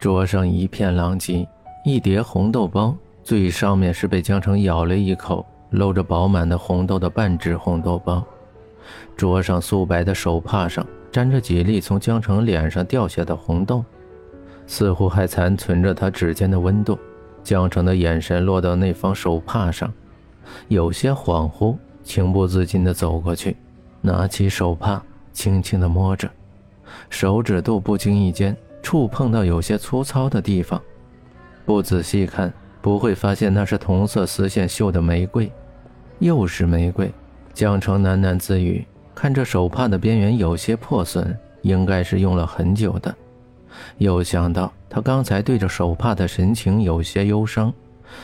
桌上一片狼藉，一碟红豆包，最上面是被江城咬了一口，露着饱满的红豆的半只红豆包。桌上素白的手帕上沾着几粒从江城脸上掉下的红豆，似乎还残存着他指尖的温度。江城的眼神落到那方手帕上，有些恍惚，情不自禁地走过去，拿起手帕，轻轻地摸着，手指肚不经意间。触碰到有些粗糙的地方，不仔细看不会发现那是同色丝线绣的玫瑰，又是玫瑰。江城喃喃自语，看着手帕的边缘有些破损，应该是用了很久的。又想到他刚才对着手帕的神情有些忧伤，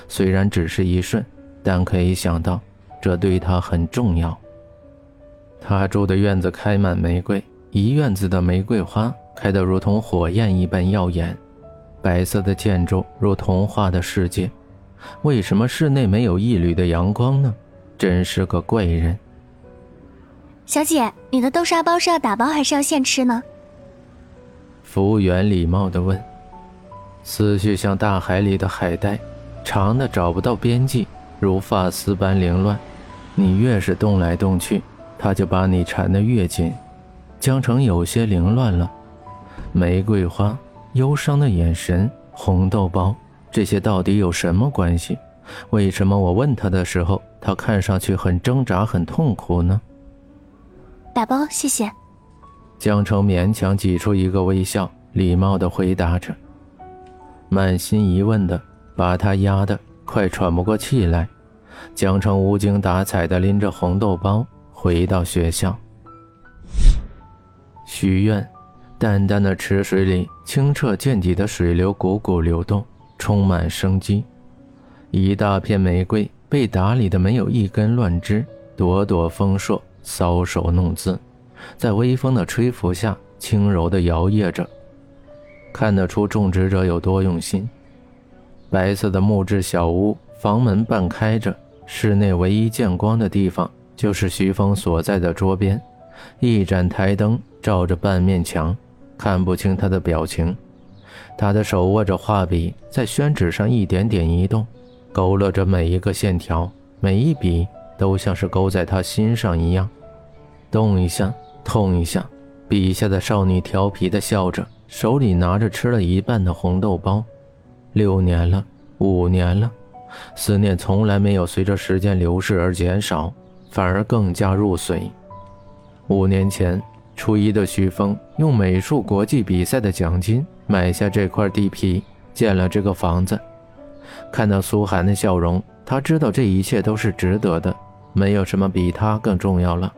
虽然只是一瞬，但可以想到这对他很重要。他住的院子开满玫瑰，一院子的玫瑰花。开得如同火焰一般耀眼，白色的建筑如童话的世界。为什么室内没有一缕的阳光呢？真是个怪人。小姐，你的豆沙包是要打包还是要现吃呢？服务员礼貌地问。思绪像大海里的海带，长的找不到边际，如发丝般凌乱。你越是动来动去，他就把你缠得越紧。江城有些凌乱了。玫瑰花、忧伤的眼神、红豆包，这些到底有什么关系？为什么我问他的时候，他看上去很挣扎、很痛苦呢？打包，谢谢。江城勉强挤出一个微笑，礼貌地回答着，满心疑问的把他压得快喘不过气来。江城无精打采地拎着红豆包回到学校。许愿。淡淡的池水里，清澈见底的水流汩汩流动，充满生机。一大片玫瑰被打理的没有一根乱枝，朵朵丰硕，搔首弄姿，在微风的吹拂下轻柔地摇曳着，看得出种植者有多用心。白色的木质小屋，房门半开着，室内唯一见光的地方就是徐峰所在的桌边，一盏台灯照着半面墙。看不清他的表情，他的手握着画笔，在宣纸上一点点移动，勾勒着每一个线条，每一笔都像是勾在他心上一样。动一下，痛一下，笔下的少女调皮的笑着，手里拿着吃了一半的红豆包。六年了，五年了，思念从来没有随着时间流逝而减少，反而更加入髓。五年前。初一的徐峰用美术国际比赛的奖金买下这块地皮，建了这个房子。看到苏寒的笑容，他知道这一切都是值得的，没有什么比他更重要了。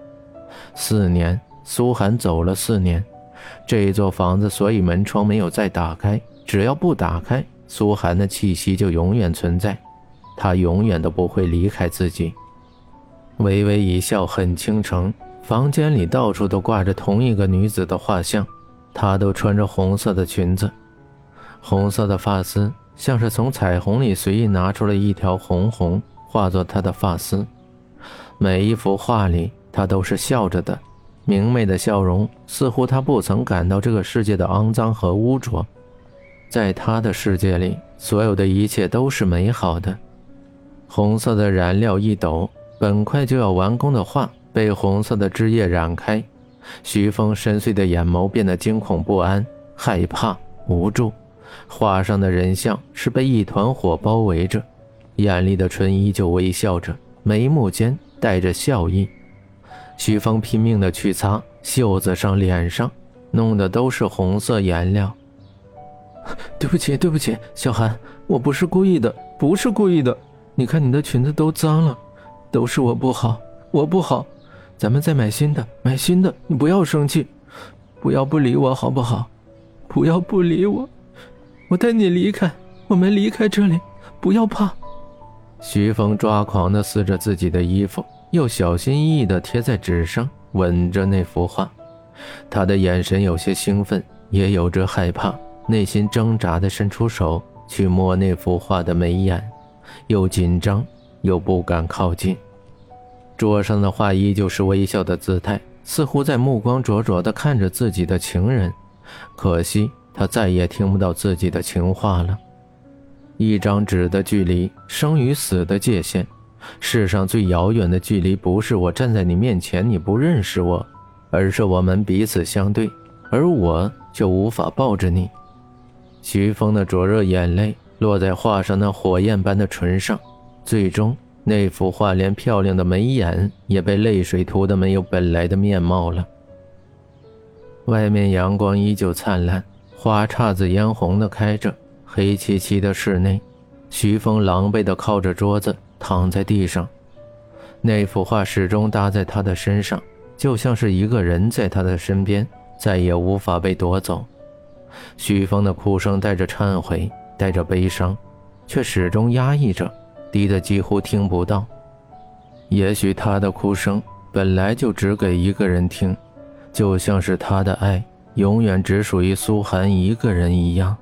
四年，苏寒走了四年，这一座房子所以门窗没有再打开，只要不打开，苏寒的气息就永远存在，他永远都不会离开自己。微微一笑，很倾城。房间里到处都挂着同一个女子的画像，她都穿着红色的裙子，红色的发丝像是从彩虹里随意拿出了一条红红，化作她的发丝。每一幅画里，她都是笑着的，明媚的笑容，似乎她不曾感到这个世界的肮脏和污浊。在她的世界里，所有的一切都是美好的。红色的染料一抖，本快就要完工的画。被红色的汁液染开，徐峰深邃的眼眸变得惊恐不安、害怕、无助。画上的人像是被一团火包围着，眼里的唇依旧微笑着，眉目间带着笑意。徐峰拼命地去擦袖子上、脸上，弄的都是红色颜料。对不起，对不起，小韩，我不是故意的，不是故意的。你看你的裙子都脏了，都是我不好，我不好。咱们再买新的，买新的，你不要生气，不要不理我好不好？不要不理我，我带你离开，我们离开这里，不要怕。徐峰抓狂的撕着自己的衣服，又小心翼翼的贴在纸上，吻着那幅画。他的眼神有些兴奋，也有着害怕，内心挣扎的伸出手去摸那幅画的眉眼，又紧张又不敢靠近。桌上的画依旧是微笑的姿态，似乎在目光灼灼地看着自己的情人。可惜他再也听不到自己的情话了。一张纸的距离，生与死的界限。世上最遥远的距离，不是我站在你面前，你不认识我，而是我们彼此相对，而我就无法抱着你。徐峰的灼热眼泪落在画上那火焰般的唇上，最终那幅画连漂亮的眉眼也被泪水涂得没有本来的面貌了。外面阳光依旧灿烂，花姹紫嫣红的开着。黑漆漆的室内，徐峰狼狈地靠着桌子躺在地上，那幅画始终搭在他的身上，就像是一个人在他的身边，再也无法被夺走。徐峰的哭声带着忏悔，带着悲伤，却始终压抑着，低得几乎听不到。也许他的哭声本来就只给一个人听。就像是他的爱永远只属于苏寒一个人一样。